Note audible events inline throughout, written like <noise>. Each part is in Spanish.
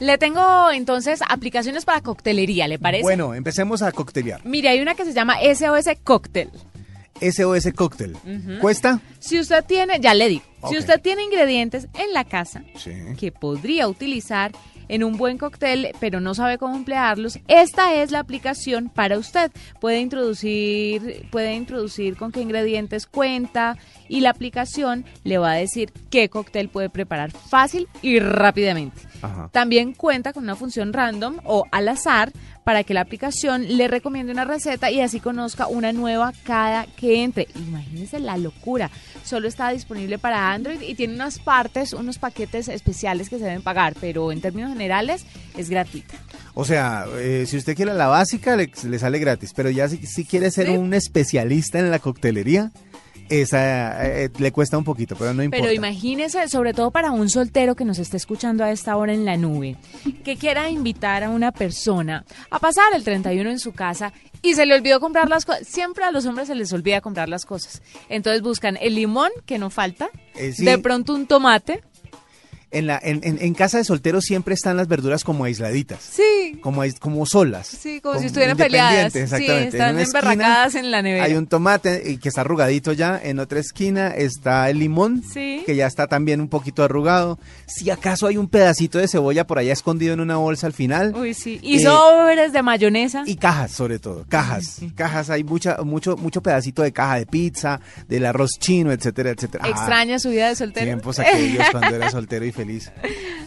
Le tengo entonces aplicaciones para coctelería, ¿le parece? Bueno, empecemos a coctelear. Mire, hay una que se llama SOS Cocktail. SOS Cocktail. ¿Cuesta? Si usted tiene, ya le digo, si usted tiene ingredientes en la casa Sí. que podría utilizar en un buen cóctel, pero no sabe cómo emplearlos, esta es la aplicación para usted. Puede introducir, puede introducir con qué ingredientes cuenta y la aplicación le va a decir qué cóctel puede preparar fácil y rápidamente. Ajá. También cuenta con una función random o al azar para que la aplicación le recomiende una receta y así conozca una nueva cada que entre. Imagínense la locura. Solo está disponible para Android y tiene unas partes, unos paquetes especiales que se deben pagar, pero en términos generales es gratuita. O sea, eh, si usted quiere la básica, le, le sale gratis. Pero ya si, si quiere ser Sí. un especialista en la coctelería, esa eh, le cuesta un poquito, pero no importa. Pero imagínese, sobre todo para un soltero que nos esté escuchando a esta hora en la nube, que quiera invitar a una persona a pasar el 31 en su casa y se le olvidó comprar las cosas. Siempre a los hombres se les olvida comprar las cosas. Entonces buscan el limón, que no falta, Eh, sí. de pronto un tomate. En, la, en, en- en casa de soltero siempre están las verduras como aisladitas. Sí. Como, como solas. Sí, como si estuvieran peleadas. independientes, Sí, Exactamente. están una esquina emberracadas en la nevera. Hay un tomate que está arrugadito ya. En otra esquina está el limón, Sí. que ya está también un poquito arrugado. Si acaso hay un pedacito de cebolla por allá escondido en una bolsa al final. Uy, sí. Y Eh, sobres de mayonesa. Y cajas, sobre todo, cajas. Cajas, hay mucha, mucho, mucho pedacito de caja de pizza, del arroz chino, etcétera, etcétera. Ah, Extraña su vida de soltero. tiempos aquellos cuando era <laughs> soltero y feliz.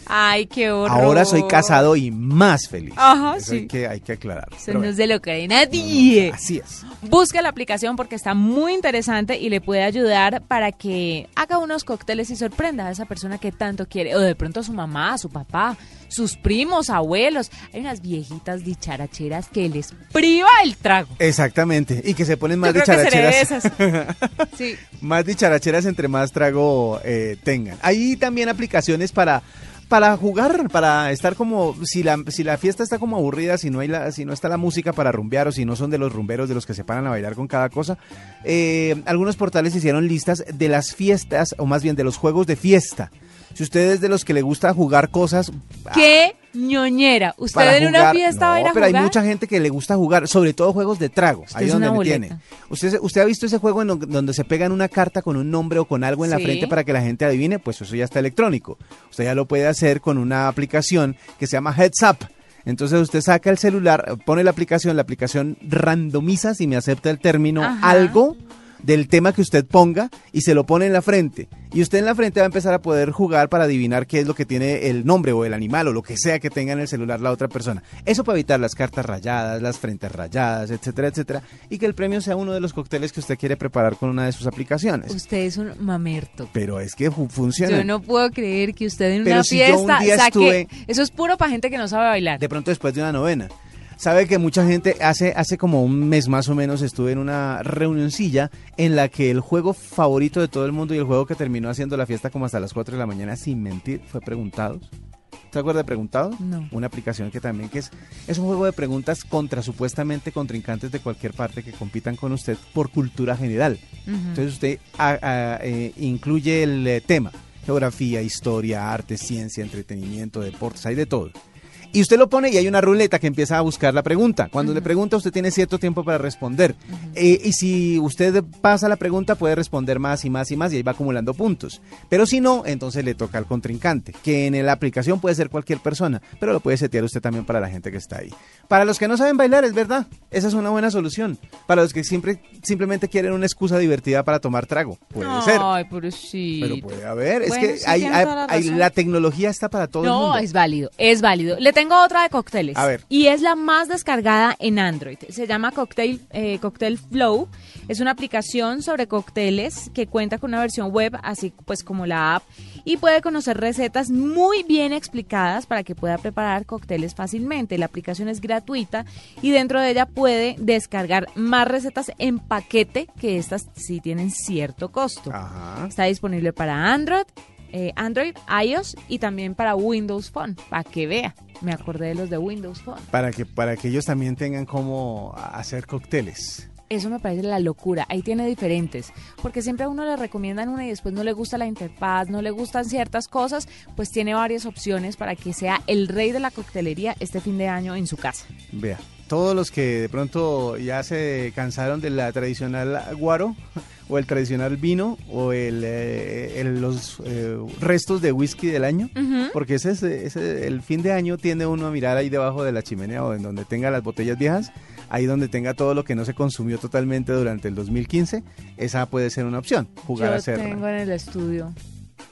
Ay, qué horror. Ahora soy casado y más feliz. Ajá, Eso sí. hay que, hay que aclarar. Eso no bueno, se lo cree nadie. Así es. Busque la aplicación porque está muy interesante y le puede ayudar para que haga unos cócteles y sorprenda a esa persona que tanto quiere. O de pronto a su mamá, a su papá, sus primos, abuelos. Hay unas viejitas dicharacheras que les priva el trago. Exactamente. Y que se ponen más Yo creo que seré de dicharacheras. esas. <laughs> Sí. más dicharacheras entre más trago eh, tengan. Hay también aplicaciones para para jugar, para estar como si la si la fiesta está como aburrida, si no hay la si no está la música para rumbear o si no son de los rumberos de los que se paran a bailar con cada cosa. eh, algunos portales hicieron listas de las fiestas o más bien de los juegos de fiesta. Si usted es de los que le gusta jugar cosas ¡Qué ñoñera! ¿Usted en una fiesta va a ir No, a pero jugar? hay mucha gente que le gusta jugar, sobre todo juegos de trago. Usted Ahí es donde una me tiene. ¿Usted, ¿Usted ha visto ese juego en donde se pegan una carta con un nombre o con algo en la frente para que la gente adivine? Pues eso ya está electrónico. Usted ya lo puede hacer con una aplicación que se llama Heads Up. Entonces usted saca el celular, pone la aplicación, la aplicación randomiza, si me acepta el término, Ajá. algo del tema que usted ponga y se lo pone en la frente. Y usted en la frente va a empezar a poder jugar para adivinar qué es lo que tiene el nombre o el animal o lo que sea que tenga en el celular la otra persona. Eso para evitar las cartas rayadas, las frentes rayadas, etcétera, etcétera. Y que el premio sea uno de los cócteles que usted quiere preparar con una de sus aplicaciones. Usted es un mamerto. Pero es que fu- funciona. Yo no puedo creer que usted en Pero una si yo un fiesta día saque... estuve- Eso es puro para gente que no sabe bailar. de pronto después de una novena. Sabe que mucha gente, hace, hace como un mes más o menos, estuve en una reunioncilla en la que el juego favorito de todo el mundo y el juego que terminó haciendo la fiesta como hasta las 4 de la mañana, sin mentir, fue Preguntados. ¿Se acuerda de Preguntados? No. Una aplicación que también que es, es un juego de preguntas contra supuestamente contrincantes de cualquier parte que compitan con usted por cultura general. Entonces usted eh, incluye el eh, tema, geografía, historia, arte, ciencia, entretenimiento, deportes, hay de todo. Y usted lo pone y hay una ruleta que empieza a buscar la pregunta. Cuando le pregunta, usted tiene cierto tiempo para responder. Eh, y si usted pasa la pregunta, puede responder más y más y más y ahí va acumulando puntos. Pero si no, entonces le toca al contrincante, que en la aplicación puede ser cualquier persona, pero lo puede setear usted también para la gente que está ahí. Para los que no saben bailar, es verdad, esa es una buena solución. Para los que siempre, simplemente quieren una excusa divertida para tomar trago, puede ser. Ay, pero sí. Pero puede haber, es que sí, hay, tiene hay- toda la hay- razón. la tecnología está para todo el No, mundo. es válido, es válido. Le tengo otra de cócteles. A ver. Y es la más descargada en Android. Se llama Cocktail, eh, Cocktail Flow. Es una aplicación sobre cócteles que cuenta con una versión web, así pues como la app, y puede conocer recetas muy bien explicadas para que pueda preparar cócteles fácilmente. La aplicación es gratuita y dentro de ella puede descargar más recetas en paquete, que estas sí tienen cierto costo. Ajá. Está disponible para Android, eh, Android, iOS y también para Windows Phone, para que vea. Me acordé de los de Windows Phone. Para que, para que ellos también tengan cómo hacer cócteles. eso me parece la locura. Ahí tiene diferentes, porque siempre a uno le recomiendan una y después no le gusta la interfaz, no le gustan ciertas cosas, pues tiene varias opciones para que sea el rey de la coctelería este fin de año en su casa. Vea, todos los que de pronto ya se cansaron de la tradicional guaro o el tradicional vino o el, eh, el- los eh, restos de whisky del año, porque ese es, ese- el fin de año tiende uno a mirar ahí debajo de la chimenea o en donde tenga las botellas viejas, ahí donde tenga todo lo que no se consumió totalmente durante el 2015, esa puede ser una opción, jugar Yo a hacerla. tengo en el estudio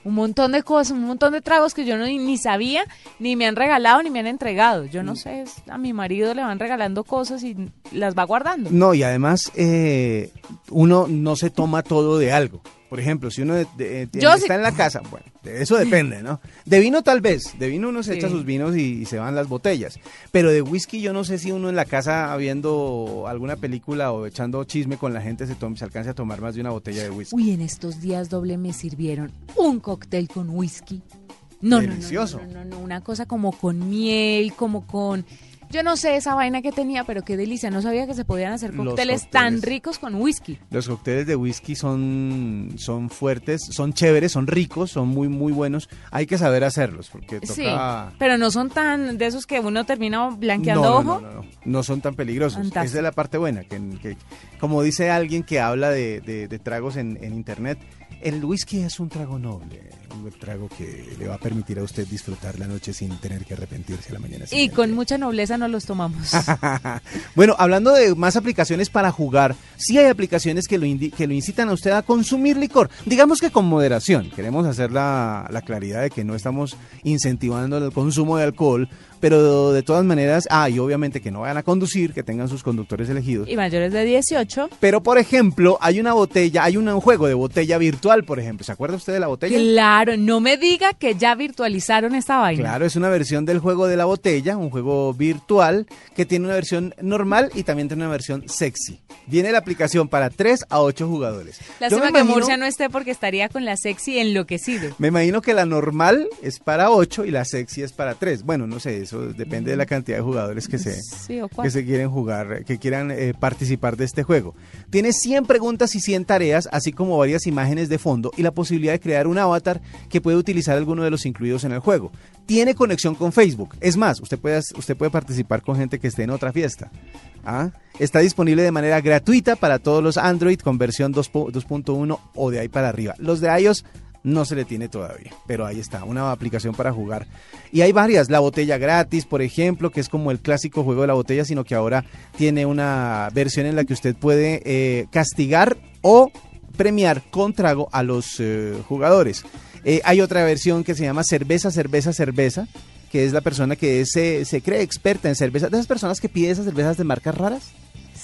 un montón de cosas, un montón de tragos que yo no, ni, ni sabía, ni me han regalado, ni me han entregado. Yo Mm. no sé, es- a mi marido le van regalando cosas y las va guardando. No, y además eh, uno no se toma todo de algo. Por ejemplo, si uno de- de- está sí- en la casa, bueno, de eso depende, ¿no? De vino tal vez, de vino uno se Sí. echa sus vinos y, y se van las botellas. Pero de whisky yo no sé si uno en la casa viendo alguna película o echando chisme con la gente se, tome, se alcance a tomar más de una botella de whisky. Uy, en estos días doble me sirvieron un cóctel con whisky. No, no, no, Delicioso. No, no, no, no, una cosa como con miel, como con... Yo no sé esa vaina que tenía, pero qué delicia. No sabía que se podían hacer cócteles, tan ricos con whisky. Los cócteles de whisky son, son fuertes, son chéveres, son ricos, son muy, muy buenos. Hay que saber hacerlos porque Sí, toca... pero no son tan de esos que uno termina blanqueando no, ojo. No, no, no, no. No son tan peligrosos. Fantástico. Esa es la parte buena. Que, que- como dice alguien que habla de, de- de tragos en, en internet, el whisky es un trago noble. Un trago que le va a permitir a usted disfrutar la noche sin tener que arrepentirse a la mañana Y siguiente. con mucha nobleza nos los tomamos. <laughs> bueno, hablando de más aplicaciones para jugar, sí hay aplicaciones que lo, que lo incitan a usted a consumir licor. Digamos que con moderación. Queremos hacer la, la claridad de que no estamos incentivando el consumo de alcohol, pero de todas maneras, ah, y obviamente que no vayan a conducir, que tengan sus conductores elegidos. y mayores de 18. Pero, por ejemplo, hay una botella, hay un juego de botella virtual, por ejemplo. ¿Se acuerda usted de la botella? Claro, no me diga que ya virtualizaron esta vaina. Claro, es una versión del juego de la botella, un juego virtual que tiene una versión normal y también tiene una versión sexy. Viene la aplicación para 3 a 8 jugadores. Lástima que imagino- Murcia no esté porque estaría con la sexy enloquecido. Me imagino que la normal es para 8 y la sexy es para 3. Bueno, no sé, eso depende de la cantidad de jugadores que se, Sí, que se quieren jugar, que quieran eh, participar de este juego. Tiene 100 preguntas y 100 tareas, así como varias imágenes de fondo y la posibilidad de crear un avatar que puede utilizar alguno de los incluidos en el juego. Tiene conexión con Facebook. Es más, usted puede, usted puede participar con gente que esté en otra fiesta. ¿Ah? Está disponible de manera gratuita para todos los Android con versión 2 po- 2.1 o de ahí para arriba. Los de iOS no se le tiene todavía, pero ahí está, una aplicación para jugar. Y hay varias, la botella gratis, por ejemplo, que es como el clásico juego de la botella, sino que ahora tiene una versión en la que usted puede eh, castigar o premiar con trago a los eh, jugadores. Eh, hay otra versión que se llama cerveza, cerveza, cerveza, que es la persona que es, se cree experta en cerveza, de esas personas que pide esas cervezas de marcas raras.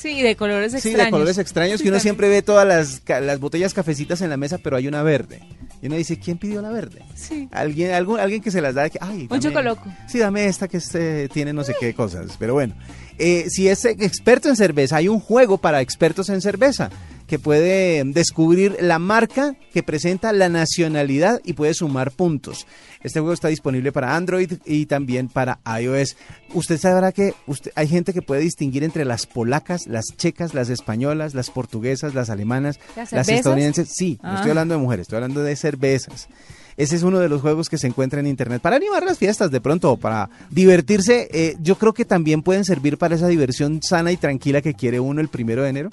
Sí, de colores Sí, extraños. de colores extraños, que uno Sí, siempre ve todas las, las botellas cafecitas en la mesa, pero hay una verde. Y uno dice, ¿quién pidió la verde? Sí. Alguien, algún, alguien que se las da, que, ay, Un dame- chocoloco. Sí, dame esta que este, tiene no sé qué cosas. Pero bueno, eh, si es experto en cerveza, hay un juego para expertos en cerveza que puede descubrir la marca que presenta la nacionalidad y puede sumar puntos. Este juego está disponible para Android y también para iOS. Usted sabrá que usted, hay gente que puede distinguir entre las polacas, las checas, las españolas, las portuguesas, las alemanas, ¿Las estadounidenses. Sí, no Ah. estoy hablando de mujeres, estoy hablando de cervezas. Ese es uno de los juegos que se encuentra en internet para animar las fiestas de pronto o para divertirse. eh, yo creo que también pueden servir para esa diversión sana y tranquila que quiere uno el primero de enero.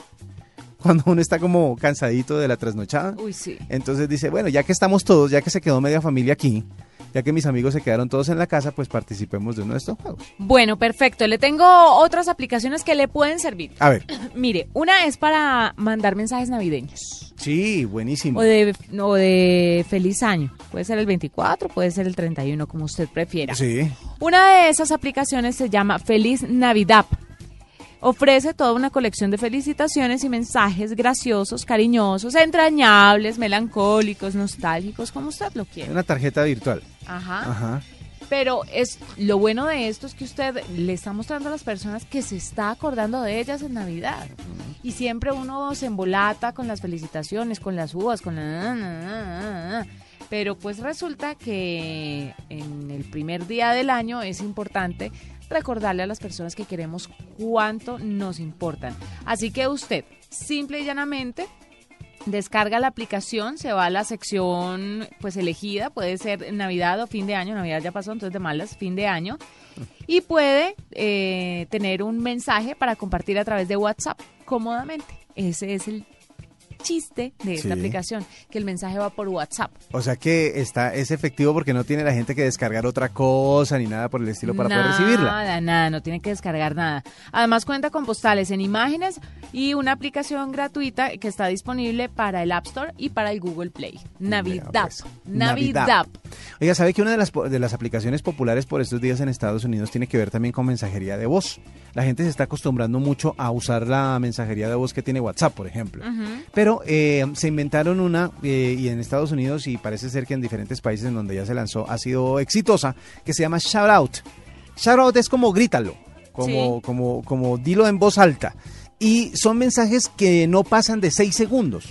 Cuando uno está como cansadito de la trasnochada. Uy, sí. Entonces dice, bueno, ya que estamos todos, ya que se quedó media familia aquí, ya que mis amigos se quedaron todos en la casa, pues participemos de uno de estos juegos. Bueno, perfecto. Le tengo otras aplicaciones que le pueden servir. A ver, <clears throat> Mire, una es para mandar mensajes navideños. sí, buenísimo. O de, o de feliz año. Puede ser el 24, puede ser el 31, como usted prefiera. Sí, Una de esas aplicaciones se llama Feliz Navidad. Ofrece toda una colección de felicitaciones y mensajes graciosos, cariñosos, entrañables, melancólicos, nostálgicos, como usted lo quiera. una tarjeta virtual. Ajá. Ajá. Pero es lo bueno de esto es que usted le está mostrando a las personas que se está acordando de ellas en Navidad. Y siempre uno se embolata con las felicitaciones, con las uvas, con la... Pero pues resulta que en el primer día del año es importante recordarle a las personas que queremos cuánto nos importan. Así que usted simple y llanamente descarga la aplicación, se va a la sección pues elegida, puede ser Navidad o fin de año, Navidad ya pasó, entonces de malas, fin de año, y puede eh, tener un mensaje para compartir a través de WhatsApp cómodamente. Ese es el chiste de esta Sí. aplicación, que el mensaje va por WhatsApp. O sea que está, es efectivo porque no tiene la gente que descargar otra cosa ni nada por el estilo para nada, poder recibirla. Nada, nada, no tiene que descargar nada. Además cuenta con postales en imágenes y una aplicación gratuita que está disponible para el App Store y para el Google Play. Navidad. pues, Navidad. Navidad. Oiga, ¿sabe que una de las, de las aplicaciones populares por estos días en Estados Unidos tiene que ver también con mensajería de voz? La gente se está acostumbrando mucho a usar la mensajería de voz que tiene WhatsApp, por ejemplo. Pero eh, se inventaron una, eh, y en Estados Unidos, y parece ser que en diferentes países en donde ya se lanzó, ha sido exitosa, que se llama Shout Out. Shout Out es como grítalo, como, Sí. como, como dilo en voz alta. Y son mensajes que no pasan de 6 segundos.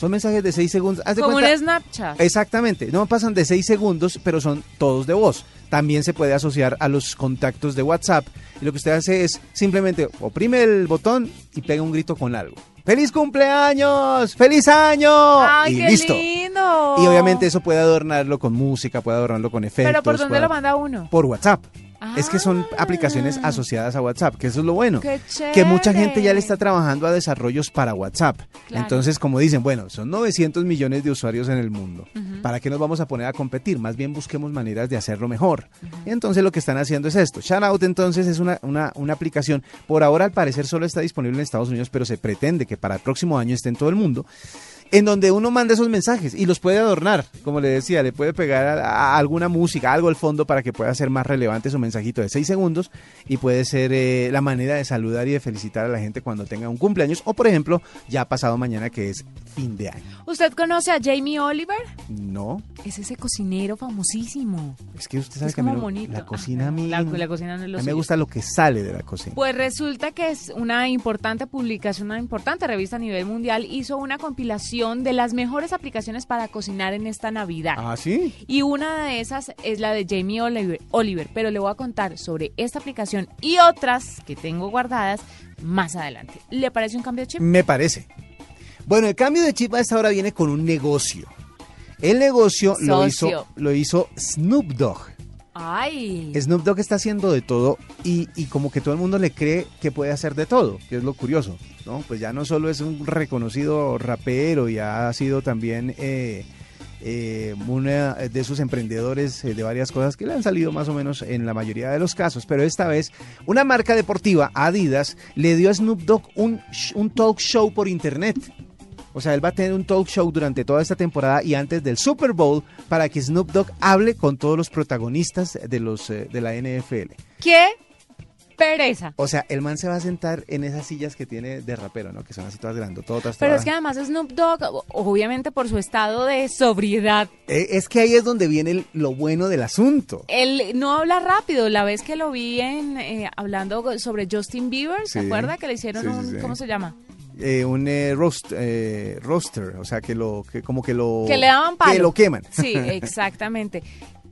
Son mensajes de 6 segundos. Haz de Como cuenta- un Snapchat. Exactamente, no pasan de 6 segundos, pero son todos de voz. También se puede asociar a los contactos de WhatsApp. Y lo que usted hace es simplemente oprime el botón y pega un grito con algo. ¡Feliz cumpleaños! ¡Feliz año! ¡Ay, y qué listo. lindo! Y obviamente eso puede adornarlo con música, puede adornarlo con efectos. ¿Pero por dónde puede- lo manda uno? Por WhatsApp. Es que son Ah. aplicaciones asociadas a WhatsApp, que eso es lo bueno. ¡Qué Que mucha gente ya le está trabajando a desarrollos para WhatsApp. Claro. Entonces, como dicen, bueno, son 900 millones de usuarios en el mundo. ¿Para qué nos vamos a poner a competir? Más bien busquemos maneras de hacerlo mejor. Entonces, lo que están haciendo es esto. Shoutout, entonces, es una, una, una aplicación. Por ahora, al parecer, solo está disponible en Estados Unidos, pero se pretende que para el próximo año esté en todo el mundo. En donde uno manda esos mensajes y los puede adornar, como le decía, le puede pegar a, a alguna música, algo al fondo para que pueda ser más relevante su mensajito de 6 segundos y puede ser eh, la manera de saludar y de felicitar a la gente cuando tenga un cumpleaños o, por ejemplo, ya pasado mañana que es fin de año. ¿Usted conoce a Jamie Oliver? No, Es ese cocinero famosísimo. es que usted sabe Es que a mí bonito. la cocina a mí, La, la cocina no es lo a mí me gusta lo que sale de la cocina. Pues resulta que es una importante publicación, una importante revista a nivel mundial, hizo una compilación de las mejores aplicaciones para cocinar en esta Navidad. Ah, sí. Y una de esas es la de Jamie Oliver, Oliver, pero le voy a contar sobre esta aplicación y otras que tengo guardadas más adelante. ¿Le parece un cambio de chip? Me parece. Bueno, el cambio de chip a esta hora viene con un negocio. El negocio lo hizo, lo hizo Snoop Dogg. Ay. Snoop Dogg está haciendo de todo y, como que todo el mundo le cree que puede hacer de todo, que es lo curioso, ¿no? Pues ya no solo es un reconocido rapero, ya ha sido también eh, eh, una de esos emprendedores eh, de varias cosas que le han salido más o menos en la mayoría de los casos, pero esta vez una marca deportiva, Adidas, le dio a Snoop Dogg un, un talk show por internet. O sea, él va a tener un talk show durante toda esta temporada y antes del Super Bowl para que Snoop Dogg hable con todos los protagonistas de los eh, de la NFL. ¡Qué pereza! O sea, el man se va a sentar en esas sillas que tiene de rapero, ¿no? Que son así todas grandototas. Pero todas- es que además Snoop Dogg, obviamente por su estado de sobriedad, Eh, es que ahí es donde viene el- lo bueno del asunto. él no habla rápido. La vez que lo vi en eh, hablando sobre Justin Bieber, ¿se Sí. acuerda que le hicieron Sí, sí, un. ¿cómo se llama? Eh, un eh, roast, eh, roaster, o sea, que lo que como que lo Que le daban palo. que lo queman. Sí, <laughs> exactamente.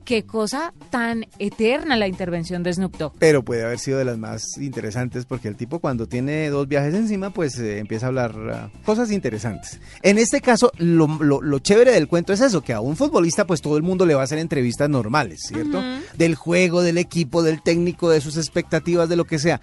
Qué cosa tan eterna la intervención de Snoop Dogg. Pero puede haber sido de las más interesantes porque el tipo cuando tiene dos viajes encima pues eh, empieza a hablar ah, cosas interesantes. En este caso lo, lo- lo chévere del cuento es eso, que a un futbolista pues todo el mundo le va a hacer entrevistas normales, ¿cierto? Del juego, del equipo, del técnico, de sus expectativas, de lo que sea.